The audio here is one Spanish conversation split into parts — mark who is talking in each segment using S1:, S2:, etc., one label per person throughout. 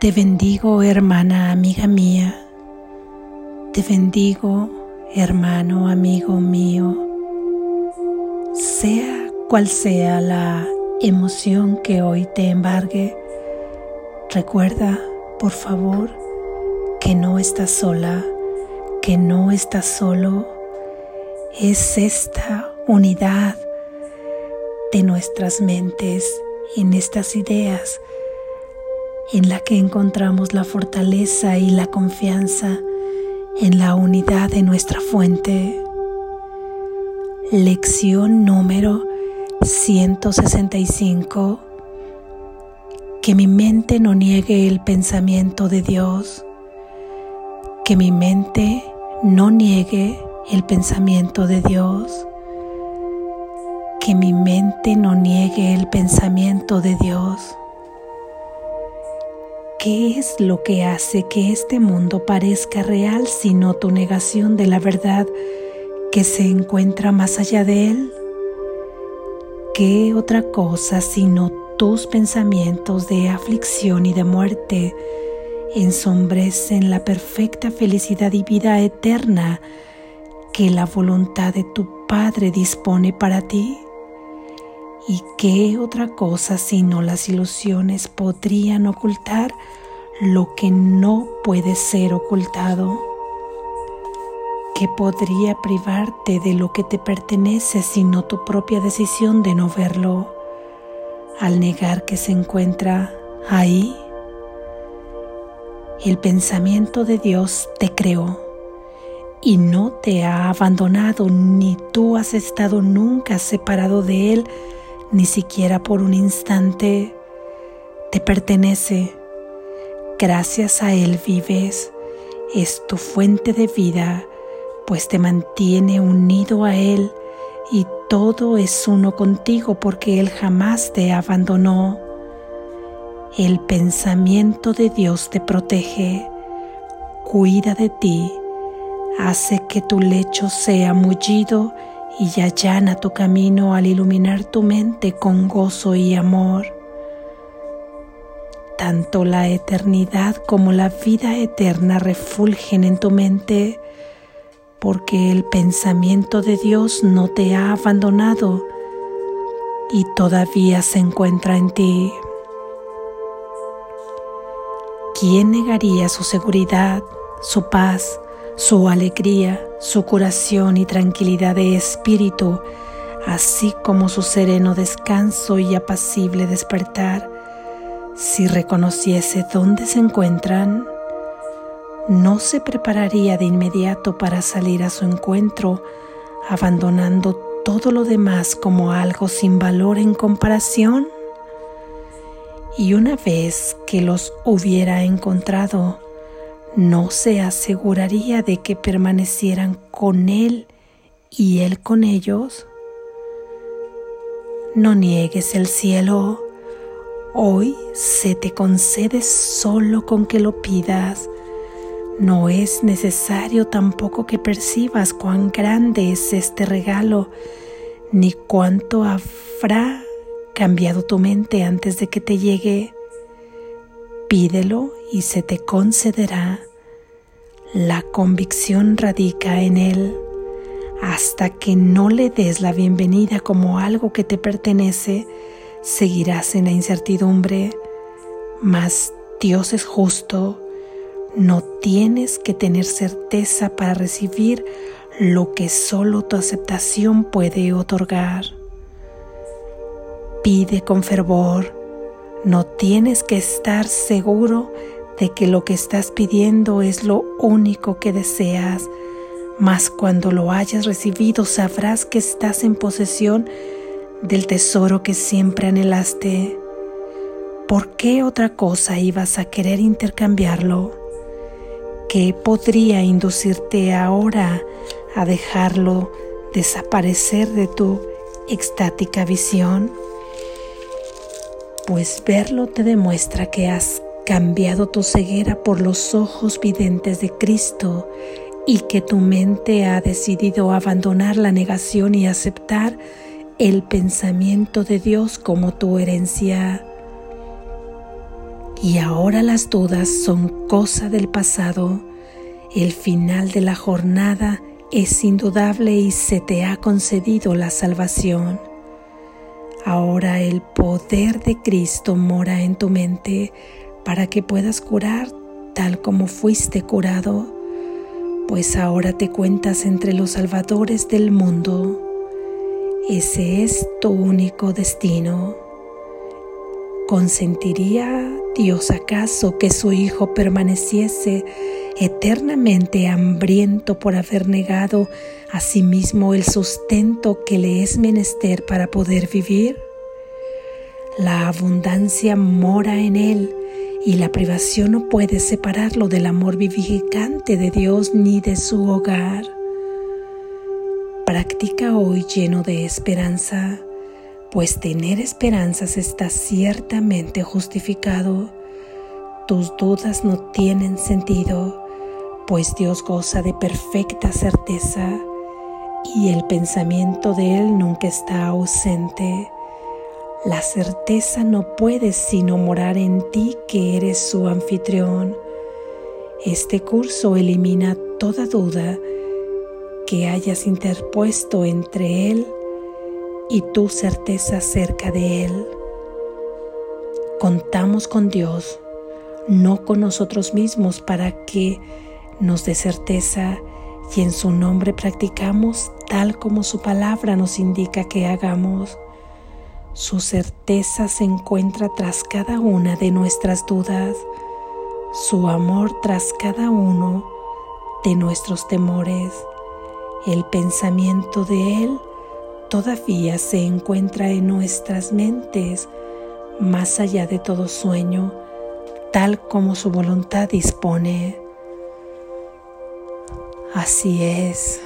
S1: Te bendigo, hermana, amiga mía. Te bendigo, hermano, amigo mío. Sea cual sea la emoción que hoy te embargue, recuerda, por favor, que no estás sola, que no estás solo. Es esta unidad de nuestras mentes en estas ideas en la que encontramos la fortaleza y la confianza en la unidad de nuestra fuente. Lección número 165. Que mi mente no niegue el pensamiento de Dios. Que mi mente no niegue el pensamiento de Dios. Que mi mente no niegue el pensamiento de Dios. ¿Qué es lo que hace que este mundo parezca real sino tu negación de la verdad que se encuentra más allá de él? ¿Qué otra cosa sino tus pensamientos de aflicción y de muerte ensombrecen la perfecta felicidad y vida eterna que la voluntad de tu Padre dispone para ti? ¿Y qué otra cosa sino las ilusiones podrían ocultar lo que no puede ser ocultado? ¿Qué podría privarte de lo que te pertenece sino tu propia decisión de no verlo al negar que se encuentra ahí? El pensamiento de Dios te creó y no te ha abandonado, ni tú has estado nunca separado de Él ni siquiera por un instante te pertenece. Gracias a Él vives, es tu fuente de vida, pues te mantiene unido a Él y todo es uno contigo porque Él jamás te abandonó. El pensamiento de Dios te protege, cuida de ti, hace que tu lecho sea mullido y allana tu camino al iluminar tu mente con gozo y amor. Tanto la eternidad como la vida eterna refulgen en tu mente porque el pensamiento de Dios no te ha abandonado y todavía se encuentra en ti. ¿Quién negaría su seguridad, su paz, su alegría, su curación y tranquilidad de espíritu, así como su sereno descanso y apacible despertar, si reconociese dónde se encuentran, no se prepararía de inmediato para salir a su encuentro, abandonando todo lo demás como algo sin valor en comparación. Y una vez que los hubiera encontrado, no se aseguraría de que permanecieran con Él y Él con ellos? No niegues el cielo. Hoy se te concede solo con que lo pidas. No es necesario tampoco que percibas cuán grande es este regalo, ni cuánto habrá cambiado tu mente antes de que te llegue. Pídelo y se te concederá. La convicción radica en él. Hasta que no le des la bienvenida como algo que te pertenece, seguirás en la incertidumbre. Mas Dios es justo. No tienes que tener certeza para recibir lo que solo tu aceptación puede otorgar. Pide con fervor no tienes que estar seguro de que lo que estás pidiendo es lo único que deseas, mas cuando lo hayas recibido sabrás que estás en posesión del tesoro que siempre anhelaste. ¿Por qué otra cosa ibas a querer intercambiarlo? ¿Qué podría inducirte ahora a dejarlo desaparecer de tu extática visión? Pues verlo te demuestra que has cambiado tu ceguera por los ojos videntes de Cristo y que tu mente ha decidido abandonar la negación y aceptar el pensamiento de Dios como tu herencia. y ahora las dudas son cosa del pasado. El final de la jornada es indudable y se te ha concedido la salvación. Ahora el poder de Cristo mora en tu mente para que puedas curar tal como fuiste curado, pues ahora te cuentas entre los salvadores del mundo. Ese es tu único destino. ¿Consentiría Dios acaso que su Hijo permaneciese eternamente hambriento por haber negado a sí mismo el sustento que le es menester para poder vivir? La abundancia mora en él y la privación no puede separarlo del amor vivificante de Dios ni de su hogar. Practica hoy lleno de esperanza pues tener esperanzas está ciertamente justificado. Tus dudas no tienen sentido, pues Dios goza de perfecta certeza y el pensamiento de Él nunca está ausente. La certeza no puede sino morar en ti que eres su anfitrión. Este curso elimina toda duda que hayas interpuesto entre Él y tu certeza cerca de Él. Contamos con Dios, no con nosotros mismos, para que nos dé certeza y en su nombre practicamos tal como su palabra nos indica que hagamos. Su certeza se encuentra tras cada una de nuestras dudas, su amor tras cada uno de nuestros temores, el pensamiento de Él todavía se encuentra en nuestras mentes, más allá de todo sueño, tal como su voluntad dispone. Así es.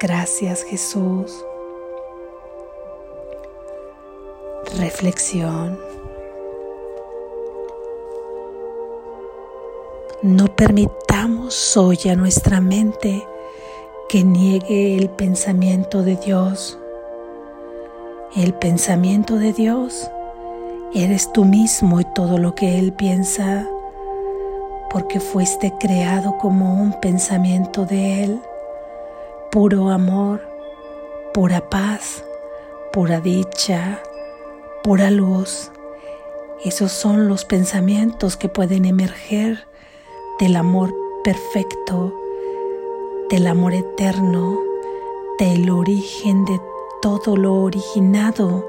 S1: Gracias Jesús. Reflexión. No permitamos hoy a nuestra mente que niegue el pensamiento de Dios. El pensamiento de Dios eres tú mismo y todo lo que Él piensa, porque fuiste creado como un pensamiento de Él, puro amor, pura paz, pura dicha, pura luz. Esos son los pensamientos que pueden emerger del amor perfecto del amor eterno, del origen de todo lo originado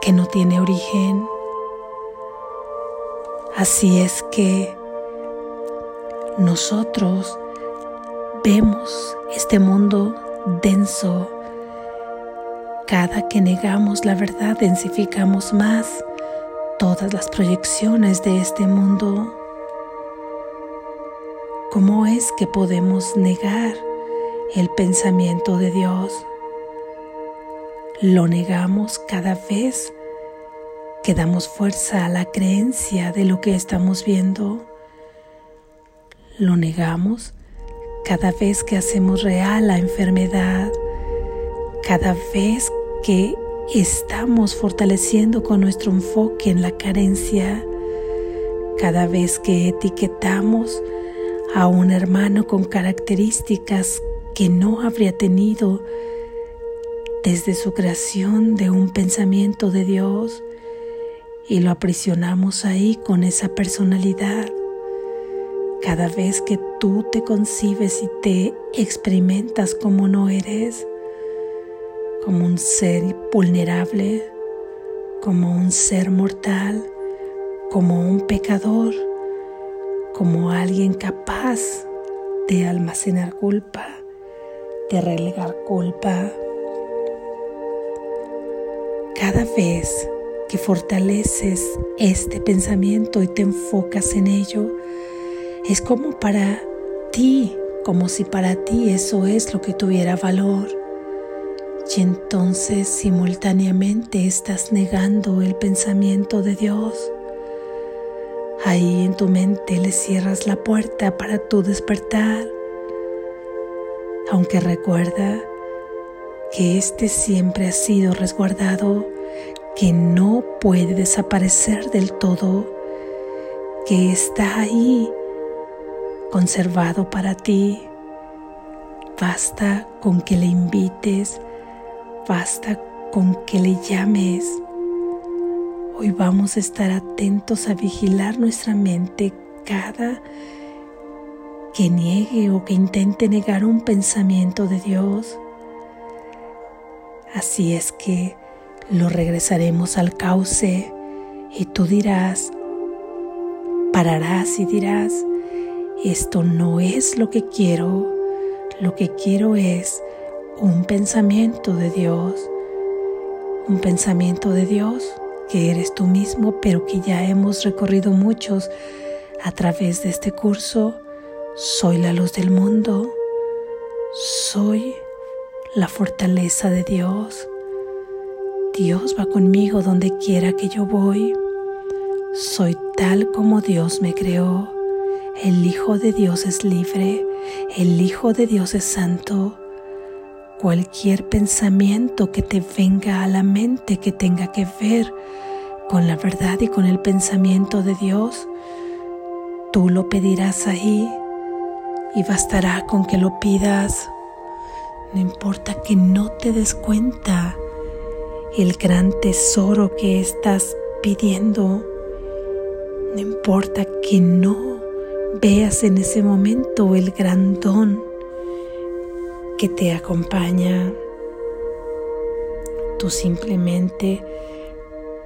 S1: que no tiene origen. Así es que nosotros vemos este mundo denso. Cada que negamos la verdad densificamos más todas las proyecciones de este mundo. ¿Cómo es que podemos negar el pensamiento de Dios? Lo negamos cada vez que damos fuerza a la creencia de lo que estamos viendo. Lo negamos cada vez que hacemos real la enfermedad, cada vez que estamos fortaleciendo con nuestro enfoque en la carencia, cada vez que etiquetamos a un hermano con características que no habría tenido desde su creación de un pensamiento de Dios y lo aprisionamos ahí con esa personalidad. Cada vez que tú te concibes y te experimentas como no eres, como un ser vulnerable, como un ser mortal, como un pecador, como alguien capaz de almacenar culpa, de relegar culpa. Cada vez que fortaleces este pensamiento y te enfocas en ello, es como para ti, como si para ti eso es lo que tuviera valor. Y entonces simultáneamente estás negando el pensamiento de Dios Ahí en tu mente le cierras la puerta para tu despertar, aunque recuerda que este siempre ha sido resguardado, que no puede desaparecer del todo, que está ahí conservado para ti. Basta con que le invites, basta con que le llames. Hoy vamos a estar atentos a vigilar nuestra mente cada que niegue o que intente negar un pensamiento de Dios. Así es que lo regresaremos al cauce y tú dirás, pararás y dirás, esto no es lo que quiero, lo que quiero es un pensamiento de Dios, un pensamiento de Dios que eres tú mismo, pero que ya hemos recorrido muchos a través de este curso. Soy la luz del mundo, soy la fortaleza de Dios. Dios va conmigo donde quiera que yo voy. Soy tal como Dios me creó. El Hijo de Dios es libre. El Hijo de Dios es santo. Cualquier pensamiento que te venga a la mente que tenga que ver con la verdad y con el pensamiento de Dios, tú lo pedirás ahí y bastará con que lo pidas. No importa que no te des cuenta el gran tesoro que estás pidiendo. No importa que no veas en ese momento el gran don que te acompaña. Tú simplemente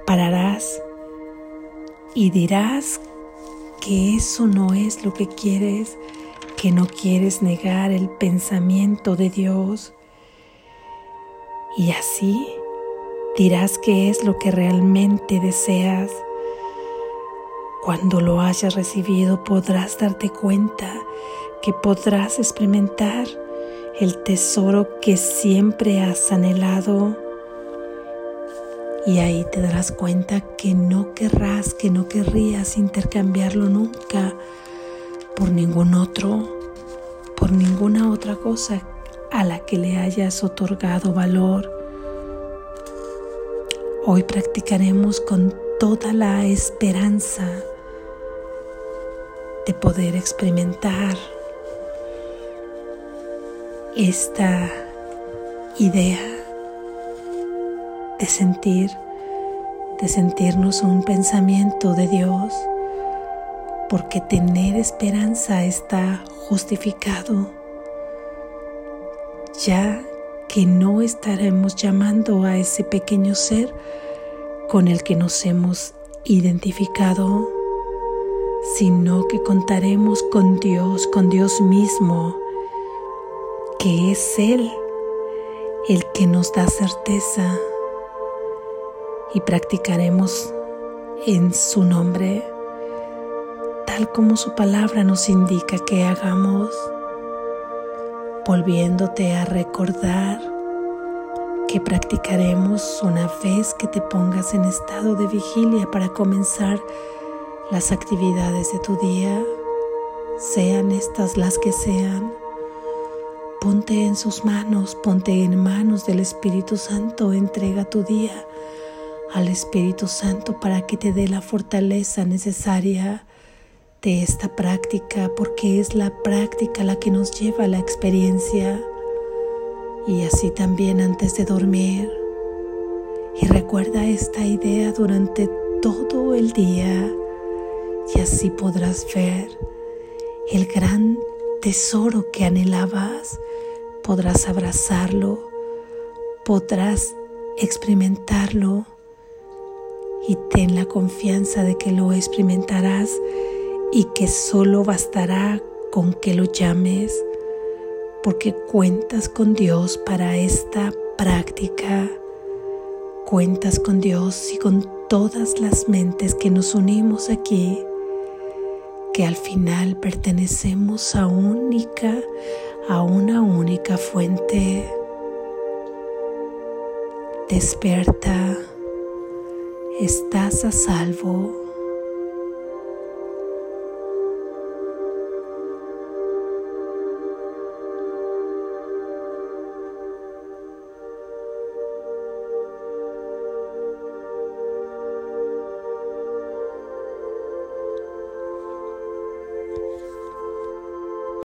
S1: pararás y dirás que eso no es lo que quieres que no quieres negar el pensamiento de Dios. Y así dirás que es lo que realmente deseas. Cuando lo hayas recibido podrás darte cuenta que podrás experimentar el tesoro que siempre has anhelado. Y ahí te darás cuenta que no querrás, que no querrías intercambiarlo nunca por ningún otro, por ninguna otra cosa a la que le hayas otorgado valor. Hoy practicaremos con toda la esperanza de poder experimentar esta idea de sentir, de sentirnos un pensamiento de Dios porque tener esperanza está justificado, ya que no estaremos llamando a ese pequeño ser con el que nos hemos identificado, sino que contaremos con Dios, con Dios mismo, que es Él el que nos da certeza. Y practicaremos en su nombre tal como su palabra nos indica que hagamos, volviéndote a recordar que practicaremos una vez que te pongas en estado de vigilia para comenzar las actividades de tu día, sean estas las que sean. Ponte en sus manos, ponte en manos del Espíritu Santo, entrega tu día al Espíritu Santo para que te dé la fortaleza necesaria de esta práctica porque es la práctica la que nos lleva a la experiencia y así también antes de dormir. Y recuerda esta idea durante todo el día y así podrás ver el gran tesoro que anhelabas, podrás abrazarlo, podrás experimentarlo y ten la confianza de que lo experimentarás y que solo bastará con que lo llames porque cuentas con Dios para esta práctica. Cuentas con Dios y con todas las mentes que nos unimos aquí, que al final pertenecemos a única, a una única fuente. Despierta, estás a salvo.